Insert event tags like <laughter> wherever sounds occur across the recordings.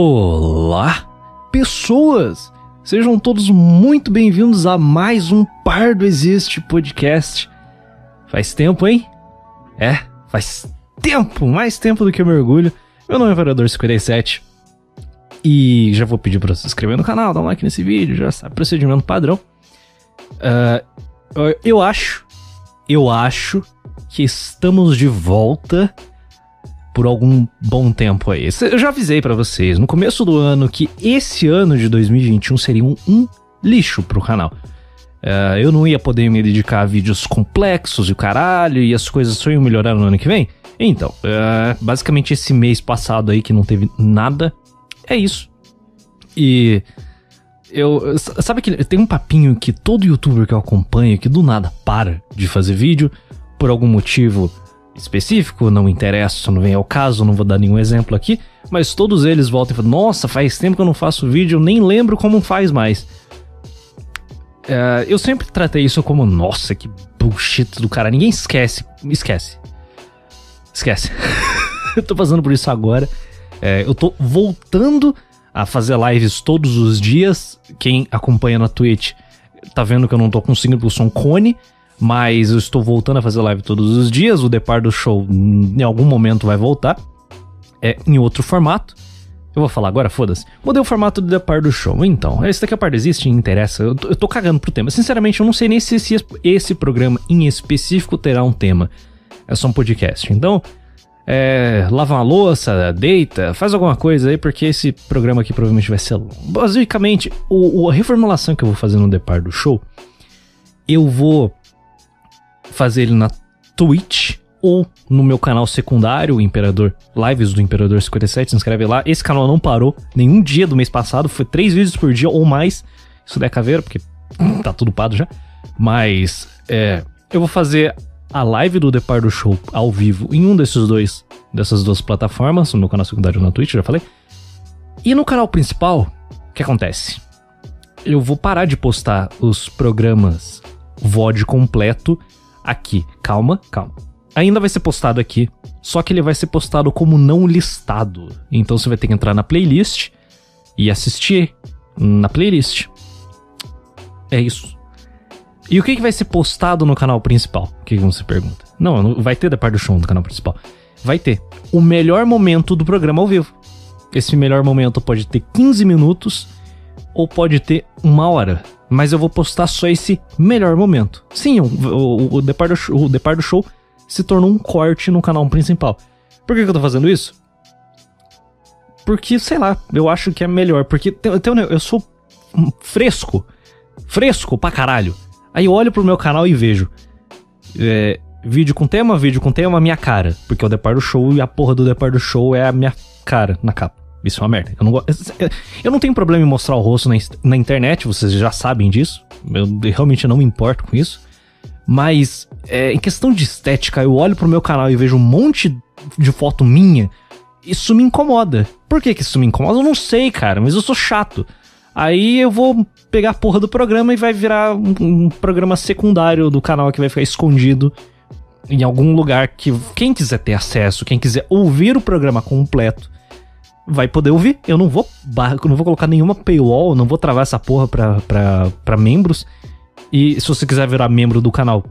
Olá, pessoas! Sejam todos muito bem-vindos a mais um Pardo Existe podcast. Faz tempo, hein? É, faz tempo, mais tempo do que eu mergulho. Meu nome é Vereador 57 e já vou pedir para se inscrever no canal, dar um like nesse vídeo, já sabe, procedimento padrão. Uh, eu acho, eu acho que estamos de volta por algum bom tempo aí. Eu já avisei para vocês no começo do ano que esse ano de 2021 seria um, um lixo pro canal. Uh, eu não ia poder me dedicar a vídeos complexos e o caralho, e as coisas só iam melhorar no ano que vem. Então, uh, basicamente esse mês passado aí que não teve nada, é isso. E eu. Sabe que tem um papinho que todo youtuber que eu acompanho que do nada para de fazer vídeo por algum motivo específico, não interessa, não vem ao caso, não vou dar nenhum exemplo aqui, mas todos eles voltam e falam: Nossa, faz tempo que eu não faço vídeo, nem lembro como faz mais. Uh, eu sempre tratei isso como: Nossa, que bullshit do cara. Ninguém esquece. Esquece. Esquece. <laughs> eu tô passando por isso agora. É, eu tô voltando a fazer lives todos os dias. Quem acompanha na Twitch tá vendo que eu não tô conseguindo porque eu sou um cone. Mas eu estou voltando a fazer live todos os dias. O Depar do Show em algum momento vai voltar. É em outro formato. Eu vou falar agora, foda-se. Mudei o formato do Depar do Show. Então, esse daqui a parte existe interessa. Eu tô, eu tô cagando pro tema. Sinceramente, eu não sei nem se esse, programa em específico terá um tema. É só um podcast. Então, é, lava uma louça, deita, faz alguma coisa aí, porque esse programa aqui provavelmente vai ser. Basicamente, o, o, a reformulação que eu vou fazer no Depar do Show, eu vou fazer ele na Twitch ou no meu canal secundário, Imperador Lives do Imperador 57, se inscreve lá. Esse canal não parou nenhum dia do mês passado, foi três vídeos por dia ou mais. Isso der caveira, porque <clears throat> tá tudo pado já. Mas é, eu vou fazer a live do Depar do Show ao vivo em um desses dois dessas duas plataformas, no canal secundário na Twitch, já falei. E no canal principal, o que acontece? Eu vou parar de postar os programas VOD completo aqui. Calma, calma. Ainda vai ser postado aqui, só que ele vai ser postado como não listado. Então você vai ter que entrar na playlist e assistir na playlist. É isso. E o que, que vai ser postado no canal principal? O que, que você pergunta? Não, não vai ter da parte do show no canal principal. Vai ter o melhor momento do programa ao vivo. Esse melhor momento pode ter 15 minutos ou pode ter uma hora mas eu vou postar só esse melhor momento. Sim, o, o, o, do show, o depar do show se tornou um corte no canal principal. Por que, que eu tô fazendo isso? Porque, sei lá, eu acho que é melhor. Porque tem, eu sou fresco. Fresco pra caralho. Aí eu olho pro meu canal e vejo. É, vídeo com tema, vídeo com tema, minha cara. Porque o Depar do Show e a porra do Depar do Show é a minha cara na capa. Isso é uma merda. Eu não, eu não tenho problema em mostrar o rosto na, na internet, vocês já sabem disso. Eu realmente não me importo com isso. Mas, é, em questão de estética, eu olho pro meu canal e vejo um monte de foto minha. Isso me incomoda. Por que, que isso me incomoda? Eu não sei, cara, mas eu sou chato. Aí eu vou pegar a porra do programa e vai virar um, um programa secundário do canal que vai ficar escondido em algum lugar que quem quiser ter acesso, quem quiser ouvir o programa completo, vai poder ouvir. Eu não vou, não vou colocar nenhuma paywall, não vou travar essa porra pra, pra, pra membros. E se você quiser virar membro do canal,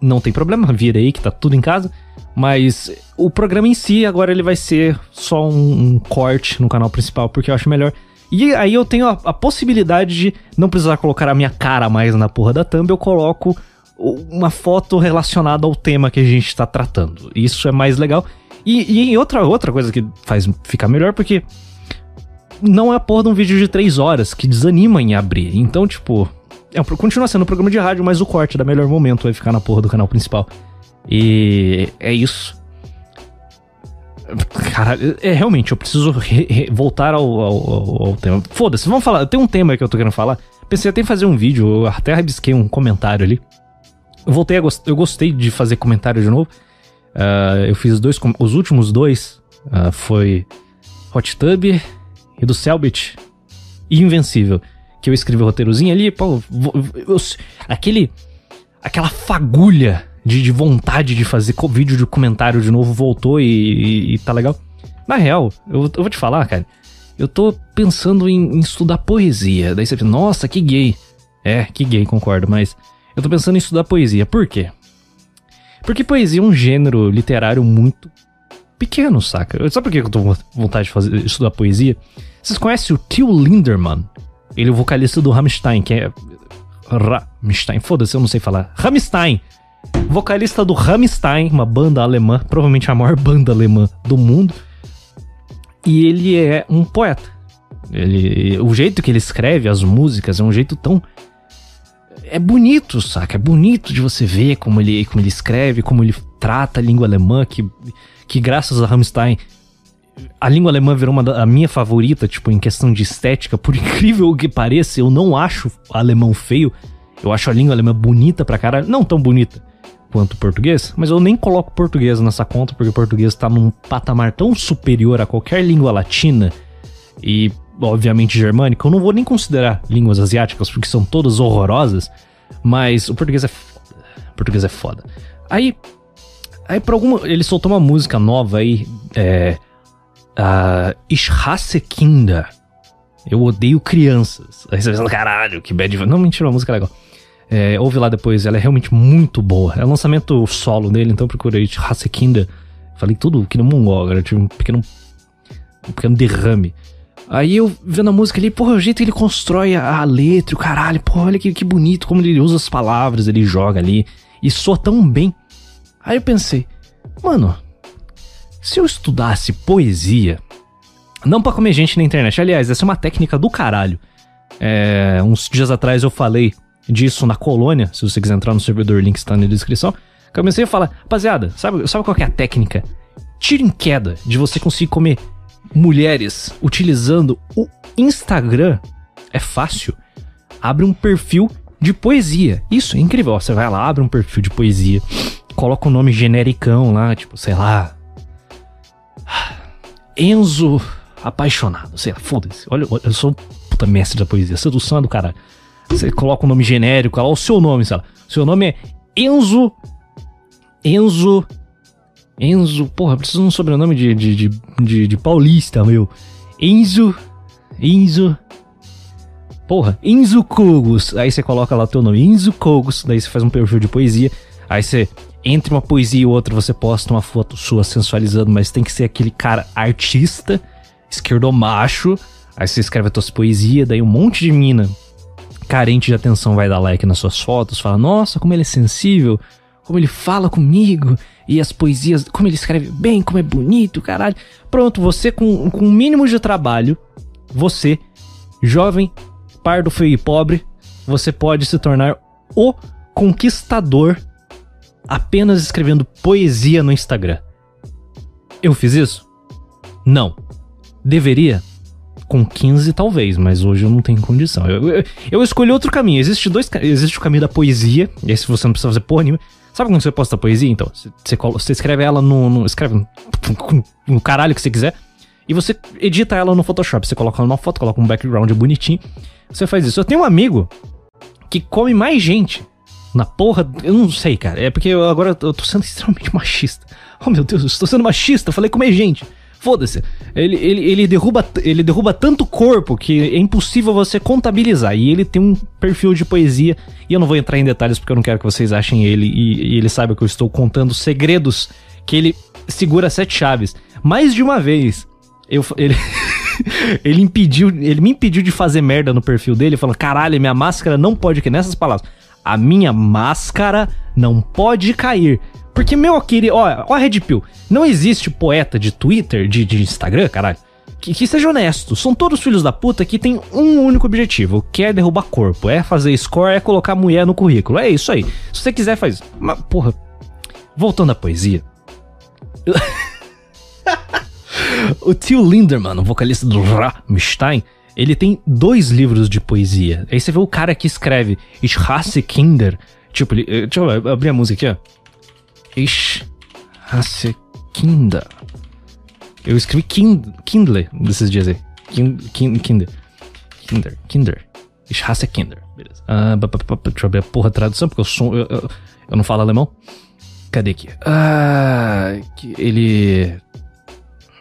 não tem problema, vira aí que tá tudo em casa. Mas o programa em si, agora ele vai ser só um, um corte no canal principal, porque eu acho melhor. E aí eu tenho a, a, possibilidade de não precisar colocar a minha cara mais na porra da thumb, eu coloco uma foto relacionada ao tema que a gente está tratando. Isso é mais legal. E, e outra, outra coisa que faz ficar melhor, porque não é a porra de um vídeo de 3 horas que desanima em abrir. Então, tipo, é, continua sendo um programa de rádio, mas o corte da melhor momento vai ficar na porra do canal principal. E é isso. Cara, é realmente, eu preciso re, re, voltar ao, ao, ao tema. Foda-se, vamos falar. Tem um tema que eu tô querendo falar. Pensei até em fazer um vídeo, eu até rabisquei um comentário ali. Eu voltei a gost... eu gostei de fazer comentário de novo. Uh, eu fiz dois, os últimos dois uh, foi Hot Tub e do Selbit e Invencível. Que eu escrevi o roteirozinho ali, pô, eu, eu, aquele, aquela fagulha de, de, vontade de fazer vídeo de comentário de novo voltou e, e, e tá legal. Na real, eu, eu, vou te falar, cara, eu tô pensando em, em estudar poesia. Daí você pensa, nossa, que gay. É, que gay, concordo, mas eu tô pensando em estudar poesia. Por quê? Porque poesia é um gênero literário muito pequeno, saca? Sabe por que eu tô com vontade de fazer, estudar poesia? Vocês conhecem o Till Linderman? Ele é o vocalista do Rammstein, que é. Rammstein, foda-se, eu não sei falar. Rammstein! Vocalista do Rammstein, uma banda alemã, provavelmente a maior banda alemã do mundo. E ele é um poeta. Ele, o jeito que ele escreve as músicas é um jeito tão é bonito, saca? É bonito de você ver como ele, como ele escreve, como ele trata a língua alemã, que, que graças a Rammstein a língua alemã virou uma da, a minha favorita, tipo, em questão de estética. Por <laughs> incrível que pareça, eu não acho alemão feio. Eu acho a língua alemã bonita pra caralho. Não tão bonita quanto o português, mas eu nem coloco português nessa conta, porque o português tá num patamar tão superior a qualquer língua latina e obviamente germânica, eu não vou nem considerar línguas asiáticas, porque são todas horrorosas, mas o português é foda. O português é foda. Aí, aí por alguma. Ele soltou uma música nova aí, é. Uh, Kinder. Eu odeio crianças. Aí você pensa, caralho, que bad. Não, mentira, uma música legal. É, ouve lá depois, ela é realmente muito boa. É o lançamento solo dele, então procurei Kinder. Falei tudo que no mongol, agora tive um pequeno. Um pequeno derrame. Aí eu vendo a música ali, porra, o jeito que ele constrói a, a letra, o caralho, porra, olha que, que bonito como ele usa as palavras, ele joga ali e soa tão bem. Aí eu pensei, mano, se eu estudasse poesia, não para comer gente na internet, aliás, essa é uma técnica do caralho. É, uns dias atrás eu falei disso na colônia, se você quiser entrar no servidor, o link está na descrição. Comecei a falar, rapaziada, sabe, sabe qual é a técnica? Tiro em queda de você conseguir comer mulheres utilizando o Instagram é fácil. Abre um perfil de poesia. Isso é incrível. Você vai lá, abre um perfil de poesia, coloca um nome genericão lá, tipo, sei lá. Enzo apaixonado, sei lá, foda-se. Olha, eu sou puta mestre da poesia, sedução do caralho. Você coloca um nome genérico lá, o seu nome, sei lá. Seu nome é Enzo. Enzo Enzo, porra, preciso de um sobrenome de, de, de, de, de paulista, meu. Enzo. Enzo. Porra, Enzo Kogos. Aí você coloca lá o teu nome, Enzo Kogos. Daí você faz um perfil de poesia. Aí você, entre uma poesia e outra, você posta uma foto sua sensualizando, mas tem que ser aquele cara artista, esquerdomacho. Aí você escreve as tuas poesias, daí um monte de mina carente de atenção vai dar like nas suas fotos, fala, nossa, como ele é sensível, como ele fala comigo, e as poesias, como ele escreve bem, como é bonito, caralho. Pronto, você com, com um mínimo de trabalho, você, jovem, pardo, feio e pobre, você pode se tornar o conquistador apenas escrevendo poesia no Instagram. Eu fiz isso? Não. Deveria? Com 15 talvez, mas hoje eu não tenho condição. Eu, eu, eu escolhi outro caminho. Existe dois Existe o caminho da poesia, esse você não precisa fazer porra nenhuma. Sabe quando você posta poesia? Então, você, você escreve ela no, no. Escreve no caralho que você quiser. E você edita ela no Photoshop. Você coloca numa foto, coloca um background bonitinho. Você faz isso. Eu tenho um amigo que come mais gente na porra. Eu não sei, cara. É porque eu, agora eu tô sendo extremamente machista. Oh meu Deus, eu estou sendo machista. Eu falei comer gente. Foda-se. Ele, ele, ele, derruba, ele derruba tanto corpo que é impossível você contabilizar. E ele tem um perfil de poesia. E eu não vou entrar em detalhes porque eu não quero que vocês achem ele. E, e ele saiba que eu estou contando segredos que ele segura sete chaves. Mais de uma vez, eu, ele, <laughs> ele impediu, ele me impediu de fazer merda no perfil dele, falando: caralho, minha máscara não pode cair. Nessas palavras, a minha máscara não pode cair. Porque, meu querido, ó, ó, Red Pill, não existe poeta de Twitter, de, de Instagram, caralho, que, que, seja honesto. São todos filhos da puta que tem um único objetivo, que é derrubar corpo, é fazer score, é colocar mulher no currículo. É isso aí. Se você quiser, faz. Mas, porra, voltando à poesia. <laughs> o tio Linderman, o vocalista do Rammstein, ele tem dois livros de poesia. Aí você vê o cara que escreve Ich hasse Kinder. Tipo, ele, eh, deixa eu abrir a música aqui, ó. Ich hasse Kinder. Eu escrevi kind, Kindle desses dias aí. Kind, kind, kinder. Kinder. Kinder. Ich hasse Kinder. Beleza. Ah, deixa eu ver a porra tradução, porque eu, sou, eu, eu, eu não falo alemão. Cadê aqui? Ah, ele.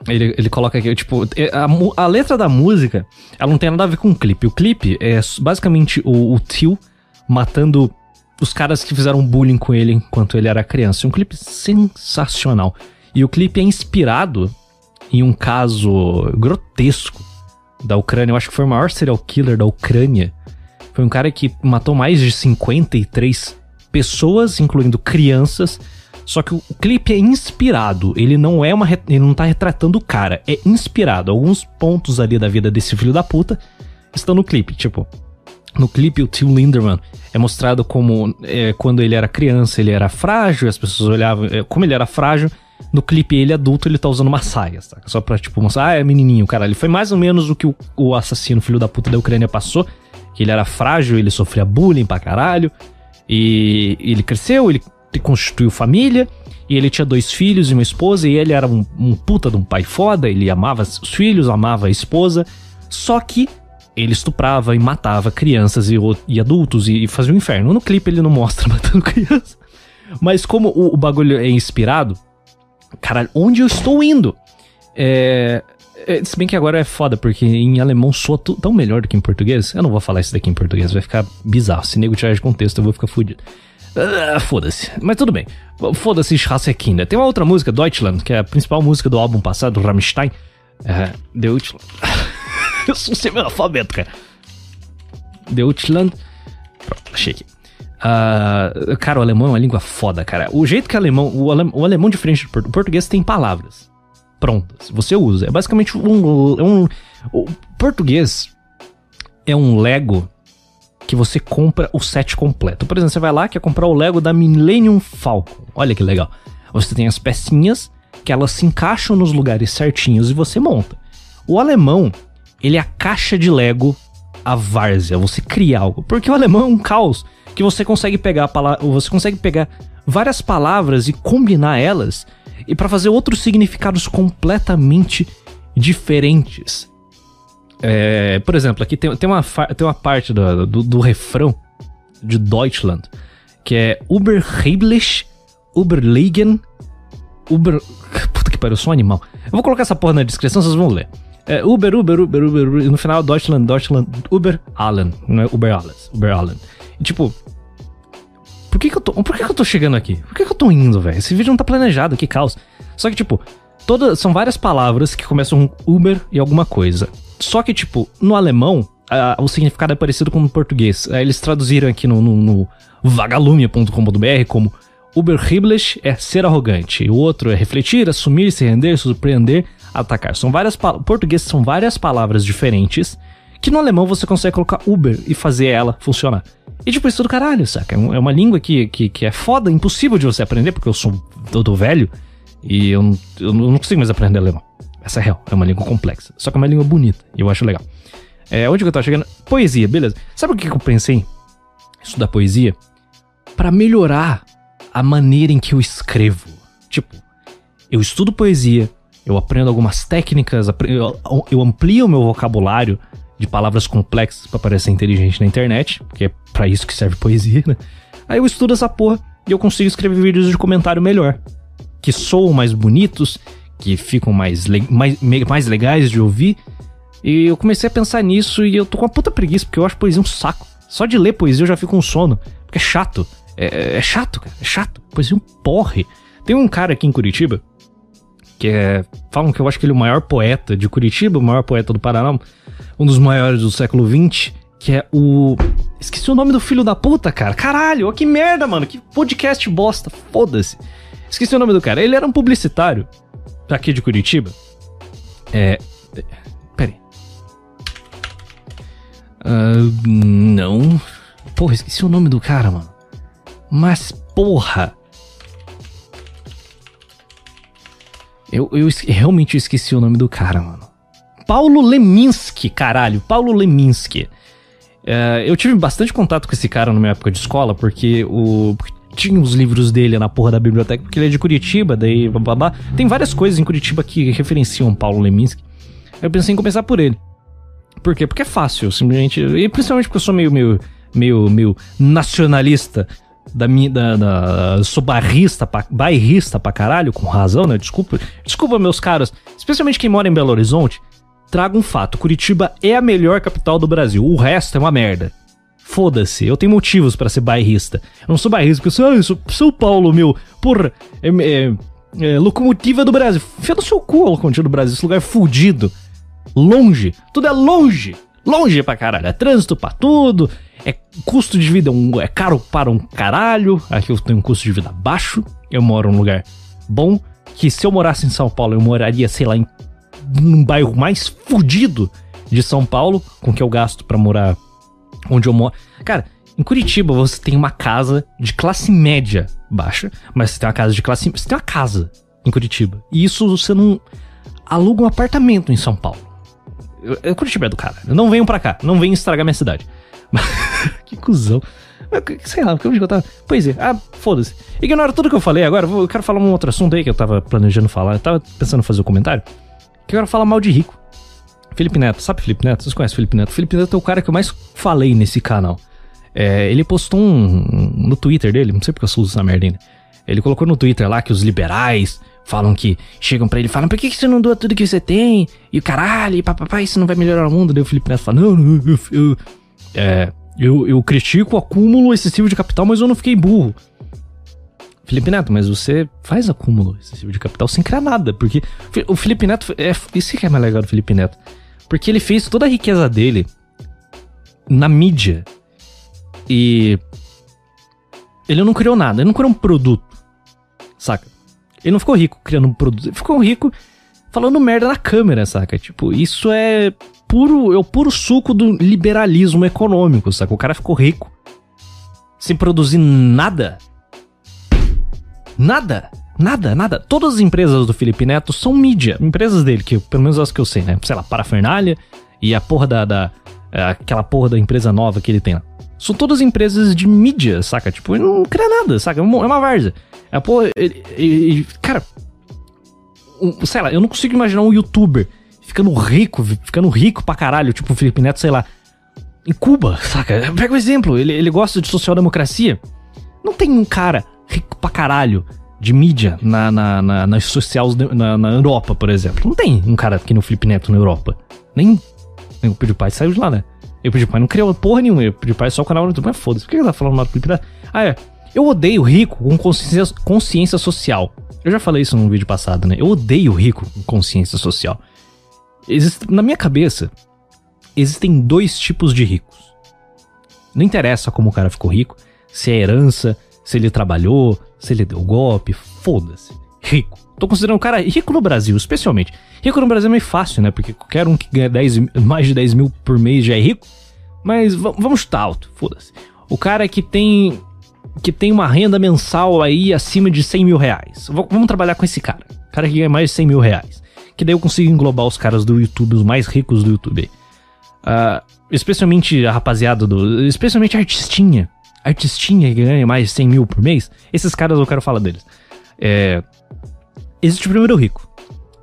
Ele, ele coloca aqui, tipo, a, a, letra da música, ela não tem nada a ver com o clipe. O clipe é basicamente o, o tio matando os caras que fizeram bullying com ele enquanto ele era criança. Um clipe sensacional. E o clipe é inspirado em um caso grotesco da Ucrânia. Eu acho que foi o maior serial killer da Ucrânia. Foi um cara que matou mais de 53 pessoas, incluindo crianças. Só que o, o clipe é inspirado. Ele não é uma. Ele não tá retratando o cara. É inspirado. Alguns pontos ali da vida desse filho da puta estão no clipe. Tipo, no clipe, o Tim Linderman é mostrado como é, quando ele era criança, ele era frágil, as pessoas olhavam é, como ele era frágil. No clipe, ele adulto, ele tá usando uma saia, saca? Só pra, tipo, mostrar, ah, é menininho, cara. Ele foi mais ou menos o que o, o assassino, filho da puta da Ucrânia, passou. Que ele era frágil, ele sofria bullying pra caralho. E ele cresceu, ele constituiu família. E ele tinha dois filhos e uma esposa. E ele era um, um puta de um pai foda. Ele amava os filhos, amava a esposa. Só que ele estuprava e matava crianças e, e adultos e, e, fazia um inferno. No clipe ele não mostra <laughs> matando crianças. Mas como o, o bagulho é inspirado, caralho, onde eu estou indo? É, é, se bem que agora é foda, porque em alemão soa tão melhor do que em português. Eu não vou falar isso daqui em português, vai ficar bizarro. Se nego tirar de contexto, eu vou ficar fudido. Ah, foda-se. Mas tudo bem. Foda-se Schassekinder. Tem uma outra música, Deutschland, que é a principal música do álbum passado, Rammstein. É, Deutschland. <laughs> eu sou semi-analfabeto, cara. Deutschland. Pronto, achei aqui. Uh, cara, o alemão é uma língua foda, cara. O jeito que o alemão. O, ale, o alemão, diferente do português, tem palavras prontas. Você usa. É basicamente um, um. O português é um Lego que você compra o set completo. Por exemplo, você vai lá quer comprar o Lego da Millennium Falcon. Olha que legal. Você tem as pecinhas que elas se encaixam nos lugares certinhos e você monta. O alemão, ele é a caixa de Lego a várzea, você cria algo. Porque o alemão é um caos que você consegue pegar você consegue pegar várias palavras e combinar elas e para fazer outros significados completamente diferentes. É, por exemplo, aqui tem, tem, uma, tem uma parte do, do, do refrão de Deutschland que é Uberheimlich, Uberlegen, Uber. <laughs> Puta que pariu, eu sou um animal. Eu vou colocar essa porra na descrição, vocês vão ler. É Uber, Uber, Uber, Uber, Uber, e no final Deutschland, Deutschland, Uber Allen, não é Uber Allen, Uber Allen. E tipo, por que que eu tô, por que que eu tô chegando aqui? Por que que eu tô indo, velho? Esse vídeo não tá planejado, que caos. Só que tipo, todas são várias palavras que começam com Uber e alguma coisa. Só que tipo, no alemão, o significado é parecido com no português. Aí eles traduziram aqui no, no, no vagalume.com.br como Uberhiblich é ser arrogante. O outro é refletir, assumir, se render, surpreender, atacar. São várias português são várias palavras diferentes que no alemão você consegue colocar Uber e fazer ela funcionar. E tipo, isso do caralho, saca? É, é uma língua que, que, que é foda, impossível de você aprender, porque eu sou todo velho e eu, eu não consigo mais aprender alemão. Essa é real, é uma língua complexa. Só que é uma língua bonita e eu acho legal. É, onde que eu tava chegando? Poesia, beleza. Sabe o que, que eu pensei? Estudar poesia? para melhorar a maneira em que eu escrevo. Tipo, eu estudo poesia, eu aprendo algumas técnicas, eu amplio o meu vocabulário de palavras complexas para parecer inteligente na internet, porque é para isso que serve poesia, né? Aí eu estudo essa porra e eu consigo escrever vídeos de comentário melhor, que soam mais bonitos, que ficam mais, mais, mais legais de ouvir e eu comecei a pensar nisso e eu tô com uma puta preguiça, porque eu acho poesia um saco. Só de ler poesia eu já fico com sono, porque é chato. É, é chato, cara, é chato. Poesia um porre. Tem um cara aqui em Curitiba, que é. Falam que eu acho que ele é o maior poeta de Curitiba, o maior poeta do Paraná, um dos maiores do século XX, que é o. Esqueci o nome do filho da puta, cara. Caralho, que merda, mano. Que podcast bosta. Foda-se. Esqueci o nome do cara. Ele era um publicitário aqui de Curitiba. É. Uh, não. Porra, esqueci o nome do cara, mano. Mas, porra. Eu, eu realmente esqueci o nome do cara, mano. Paulo Leminski, caralho. Paulo Leminski. Uh, eu tive bastante contato com esse cara na minha época de escola, porque o. tinha os livros dele na porra da biblioteca, porque ele é de Curitiba, daí. Babá. Tem várias coisas em Curitiba que referenciam Paulo Leminski. Eu pensei em começar por ele. Por quê? Porque é fácil, simplesmente. E principalmente porque eu sou meio, meio, meio, meio nacionalista. Da minha. Da, da, sou barrista pra, bairrista pra caralho, com razão, né? Desculpa. Desculpa, meus caros. Especialmente quem mora em Belo Horizonte. Traga um fato: Curitiba é a melhor capital do Brasil. O resto é uma merda. Foda-se, eu tenho motivos para ser bairrista. Eu não sou bairrista porque eu sou, ah, eu sou São Paulo, meu. Porra, é, é, é, locomotiva do Brasil. Fia no seu cu a locomotiva do Brasil. Esse lugar é fudido. Longe. Tudo é longe. Longe pra caralho. É trânsito pra tudo. É custo de vida um, é caro para um caralho. Aqui eu tenho um custo de vida baixo. Eu moro num lugar bom. Que se eu morasse em São Paulo, eu moraria, sei lá, em um bairro mais fudido de São Paulo, com que eu gasto para morar onde eu moro. Cara, em Curitiba você tem uma casa de classe média baixa, mas você tem uma casa de classe. Você tem uma casa em Curitiba. E isso você não aluga um apartamento em São Paulo. Eu, Curitiba é do cara. Não venham pra cá. Não venham estragar minha cidade. <laughs> que cuzão. Sei lá, onde eu tava. Pois é, ah, foda-se. Ignora tudo que eu falei agora. Eu quero falar um outro assunto aí que eu tava planejando falar. Eu tava pensando em fazer um comentário. Que eu quero falar mal de rico. Felipe Neto, sabe Felipe Neto? Vocês conhecem Felipe Neto? Felipe Neto é o cara que eu mais falei nesse canal. É, ele postou um, no Twitter dele, não sei porque eu uso essa merda ainda. Ele colocou no Twitter lá que os liberais falam que chegam para ele e falam: por que, que você não doa tudo que você tem? E o caralho, e papapá, isso não vai melhorar o mundo. Daí o Felipe Neto fala: não, não, eu, eu, é, eu, eu critico o acúmulo excessivo de capital, mas eu não fiquei burro. Felipe Neto, mas você faz acúmulo excessivo de capital sem criar nada, porque o Felipe Neto, é, isso que é mais legal do Felipe Neto, porque ele fez toda a riqueza dele na mídia e ele não criou nada, ele não criou um produto, saca? Ele não ficou rico criando um produto, ele ficou rico falando merda na câmera, saca? Tipo, isso é puro, é o puro suco do liberalismo econômico, saca? O cara ficou rico sem produzir nada. Nada. Nada, nada. Todas as empresas do Felipe Neto são mídia. Empresas dele, que pelo menos as que eu sei, né? Sei lá, Parafernália e a porra da. da aquela porra da empresa nova que ele tem lá. São todas empresas de mídia, saca? Tipo, ele não cria nada, saca? É uma é várzea. É, porra, ele, ele, cara, um, sei lá, eu não consigo imaginar um youtuber ficando rico, ficando rico pra caralho, tipo o Felipe Neto, sei lá, em Cuba, saca? Pega um exemplo, ele, ele gosta de social-democracia. Não tem um cara rico pra caralho de mídia na, na, na, nas sociais na, na Europa, por exemplo. Não tem um cara aqui no Felipe Neto na Europa. Nem o PewDiePie saiu de lá, né? E o PewDiePie não criou porra nenhuma. O PewDiePie só o canal no YouTube. Mas foda-se, por que ele tá falando mal do Neto? Ah, é. Eu odeio rico com consciência, consciência social. Eu já falei isso num vídeo passado, né? Eu odeio rico com consciência social. Existe, na minha cabeça, existem dois tipos de ricos. Não interessa como o cara ficou rico, se é herança, se ele trabalhou, se ele deu golpe, foda-se. Rico. Tô considerando um cara rico no Brasil, especialmente. Rico no Brasil é meio fácil, né? Porque qualquer um que ganha 10, mais de 10 mil por mês já é rico. Mas vamos chutar alto, foda-se. O cara que tem que tem uma renda mensal aí acima de 100 mil reais. V vamos trabalhar com esse cara. Cara que ganha mais de 100 mil reais. Que daí eu consigo englobar os caras do YouTube, os mais ricos do YouTube. Uh, especialmente a rapaziada do. Especialmente a artistinha artistinha que ganha mais de 100 mil por mês, esses caras eu quero falar deles. É, existe o primeiro rico,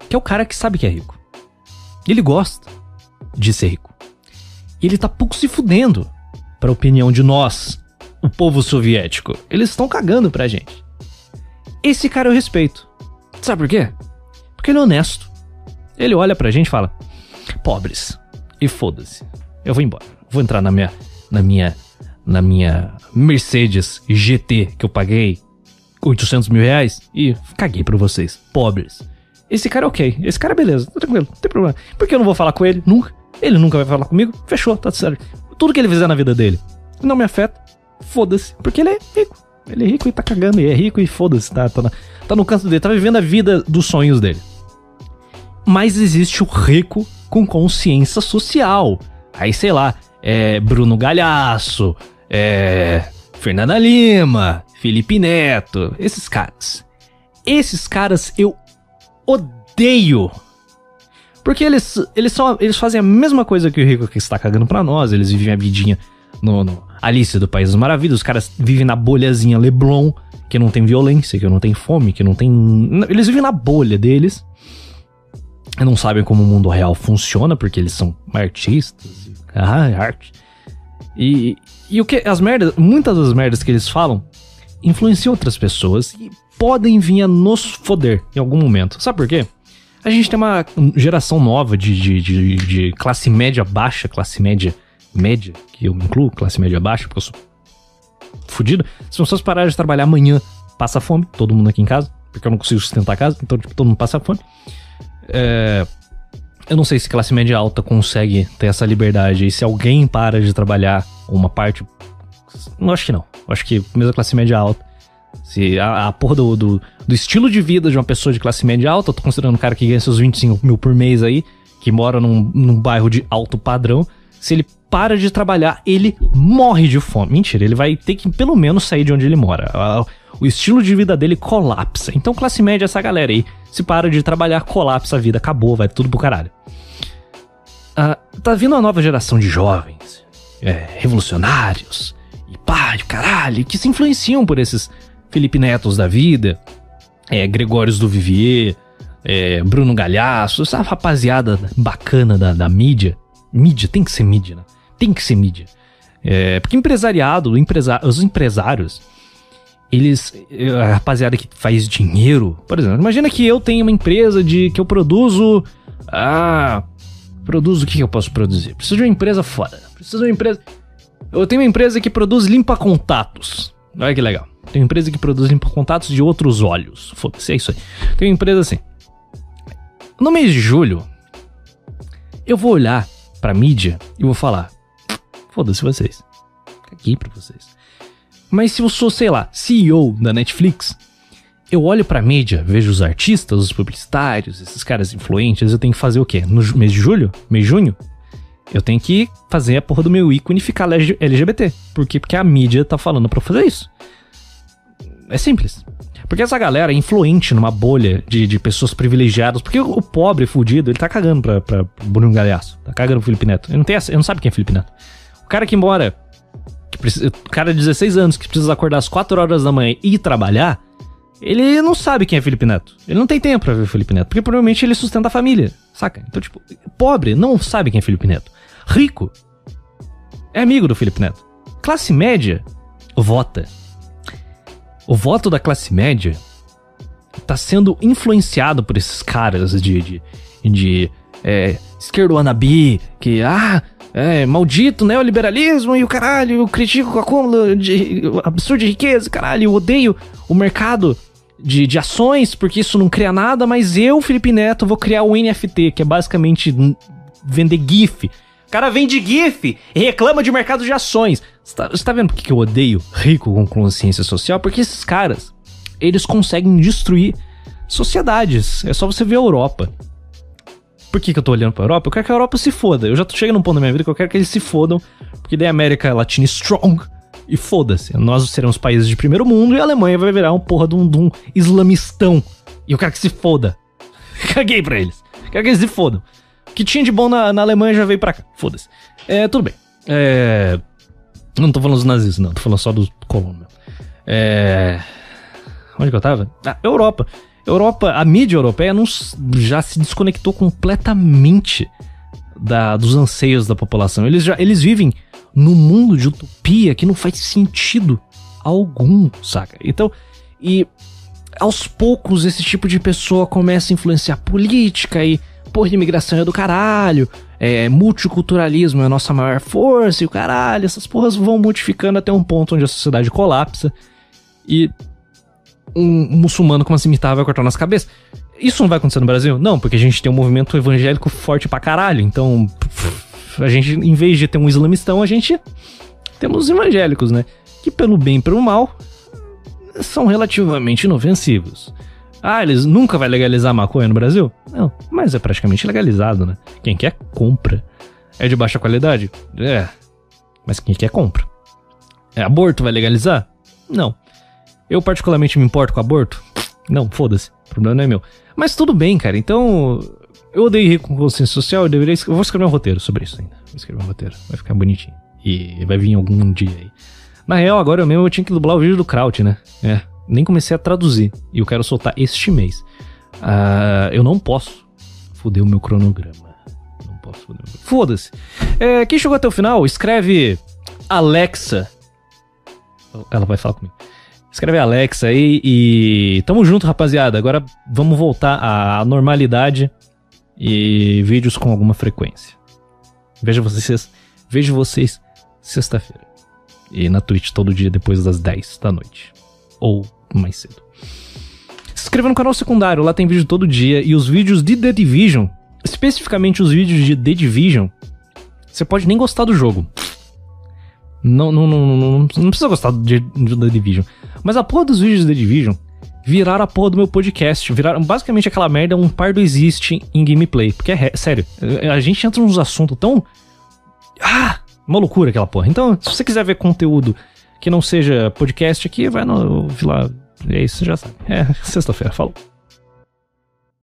que é o cara que sabe que é rico. Ele gosta de ser rico. E ele tá pouco se fudendo pra opinião de nós, o povo soviético. Eles estão cagando pra gente. Esse cara eu respeito. Sabe por quê? Porque ele é honesto. Ele olha pra gente e fala: pobres. E foda-se. Eu vou embora. Vou entrar na minha, na minha na minha Mercedes GT que eu paguei 800 mil reais e caguei pra vocês, pobres. Esse cara é ok, esse cara é beleza, tá tranquilo, não tem problema. Porque eu não vou falar com ele, nunca. Ele nunca vai falar comigo, fechou, tá certo. Tudo que ele fizer na vida dele não me afeta, foda-se, porque ele é rico. Ele é rico e tá cagando, e é rico e foda-se, tá, tá, tá no canto dele, tá vivendo a vida dos sonhos dele. Mas existe o rico com consciência social. Aí, sei lá, é Bruno Galhaço, é, Fernanda Lima, Felipe Neto, esses caras. Esses caras eu odeio. Porque eles, eles, são, eles fazem a mesma coisa que o Rico que está cagando pra nós. Eles vivem a vidinha no, no Alice do País das Maravilhas. Os caras vivem na bolhazinha Leblon, que não tem violência, que não tem fome, que não tem. Eles vivem na bolha deles. Não sabem como o mundo real funciona, porque eles são artistas. Ah, arte. E, e o que as merdas, muitas das merdas que eles falam influenciam outras pessoas e podem vir a nos foder em algum momento. Sabe por quê? A gente tem uma geração nova de, de, de, de classe média baixa, classe média média, que eu incluo, classe média baixa, porque eu sou fudido. Se as pessoas pararem de trabalhar amanhã, passa fome, todo mundo aqui em casa, porque eu não consigo sustentar a casa, então tipo, todo mundo passa fome. É, eu não sei se classe média alta consegue ter essa liberdade e se alguém para de trabalhar uma parte. Não acho que não. Acho que mesmo a classe média alta. Se a, a porra do, do, do, estilo de vida de uma pessoa de classe média alta, eu tô considerando um cara que ganha seus 25 mil por mês aí, que mora num, num bairro de alto padrão. Se ele para de trabalhar, ele morre de fome. Mentira, ele vai ter que pelo menos sair de onde ele mora. O estilo de vida dele colapsa. Então, classe média, essa galera aí, se para de trabalhar, colapsa a vida, acabou, vai tudo pro caralho. Ah, tá vindo uma nova geração de jovens, é, revolucionários, pá, de caralho, que se influenciam por esses Felipe Netos da vida, é, Gregórios do Vivier, é, Bruno Galhaço, essa rapaziada bacana da, da mídia. Mídia, tem que ser mídia, né? Tem que ser mídia. É, porque empresariado, empresa, os empresários, eles. A rapaziada que faz dinheiro. Por exemplo, imagina que eu tenho uma empresa de que eu produzo. Ah. Produzo o que eu posso produzir? Preciso de uma empresa foda. Preciso de uma empresa. Eu tenho uma empresa que produz limpa-contatos. Olha que legal. Tenho uma empresa que produz limpa-contatos de outros olhos. Foda-se, é isso aí. Tenho uma empresa assim. No mês de julho, eu vou olhar pra mídia e vou falar: foda-se vocês. Caguei pra vocês. Mas se eu sou, sei lá, CEO da Netflix, eu olho pra mídia, vejo os artistas, os publicitários, esses caras influentes, eu tenho que fazer o quê? No mês de julho? Mês de junho? Eu tenho que fazer a porra do meu ícone ficar LGBT. Por quê? Porque a mídia tá falando pra eu fazer isso. É simples. Porque essa galera é influente numa bolha de, de pessoas privilegiadas. Porque o, pobre fudido, ele tá cagando pra, pra Bruno Galhaço. Tá cagando pro Felipe Neto. Ele não, tem essa, ele não sabe quem é Felipe Neto. O cara que mora que precisa, o cara de 16 anos que precisa acordar às 4 horas da manhã e ir trabalhar, ele não sabe quem é Felipe Neto. Ele não tem tempo pra ver Felipe Neto, porque provavelmente ele sustenta a família, saca? Então, tipo, pobre não sabe quem é Felipe Neto. Rico é amigo do Felipe Neto. Classe média vota. O voto da classe média tá sendo influenciado por esses caras de, de, de é, esquerdo wannabe, que, ah, é, maldito neoliberalismo e o caralho, eu critico o acúmulo de absurdo de riqueza, caralho, eu odeio o mercado de, de ações, porque isso não cria nada, mas eu, Felipe Neto, vou criar o NFT, que é basicamente vender GIF. O cara vende GIF e reclama de mercado de ações. Você tá, tá vendo por que eu odeio rico com consciência social? Porque esses caras, eles conseguem destruir sociedades. É só você ver a Europa. Por que, que eu tô olhando pra Europa? Eu quero que a Europa se foda. Eu já tô chegando num ponto da minha vida que eu quero que eles se fodam, porque daí a América Latina strong. E foda-se, nós seremos países de primeiro mundo e a Alemanha vai virar um porra de um, de um islamistão. E eu quero que se foda. <laughs> Caguei pra eles. Quero que eles se fodam. O que tinha de bom na, na Alemanha já veio pra cá. Foda-se. É, tudo bem. É. Não tô falando dos nazistas, não. Tô falando só dos colonos. É. Onde que eu tava? Ah, Europa. Europa, a mídia europeia não, já se desconectou completamente da, dos anseios da população. Eles, já, eles vivem num mundo de utopia que não faz sentido algum, saca? Então, e aos poucos esse tipo de pessoa começa a influenciar política e, porra, imigração é do caralho, é, multiculturalismo é a nossa maior força e o caralho, essas porras vão modificando até um ponto onde a sociedade colapsa e um muçulmano com uma cimitarra vai cortar nossa cabeça. Isso não vai acontecer no Brasil? Não, porque a gente tem um movimento evangélico forte pra caralho. Então, a gente, em vez de ter um islamistão, a gente temos os evangélicos, né? Que pelo bem e pelo mal são relativamente inofensivos. Ah, eles nunca vai legalizar maconha no Brasil? Não, mas é praticamente legalizado, né? Quem quer, compra. É de baixa qualidade? É. Mas quem quer, compra. É aborto vai legalizar? Não. Eu particularmente me importo com aborto? Não, foda-se. O problema não é meu. Mas tudo bem, cara. Então, eu odeio rir com consciência social. Eu deveria. Eu vou escrever um roteiro sobre isso ainda. Vou escrever um roteiro. Vai ficar bonitinho. E vai vir algum dia aí. Na real, agora eu mesmo eu tinha que dublar o vídeo do Kraut, né? É. Nem comecei a traduzir. E eu quero soltar este mês. Uh, eu não posso foder o meu cronograma. Não posso foder o meu... Foda-se. É, quem chegou até o final, escreve Alexa. Ela vai falar comigo. Escreve Alexa aí e tamo junto, rapaziada. Agora vamos voltar à normalidade e vídeos com alguma frequência. Vejo vocês, vejo vocês sexta-feira. E na Twitch todo dia depois das 10 da noite. Ou mais cedo. Se inscreva no canal secundário, lá tem vídeo todo dia. E os vídeos de The Division, especificamente os vídeos de The Division, você pode nem gostar do jogo. Não, não, não, não, não, precisa gostar de, de The Division. Mas a porra dos vídeos de The Division viraram a porra do meu podcast. Viraram basicamente aquela merda, um par do existe em gameplay. Porque é sério, a gente entra nos assuntos tão. Ah! Uma loucura aquela porra. Então, se você quiser ver conteúdo que não seja podcast aqui, vai no. lá. É isso, já sabe. É <laughs> sexta-feira, falou.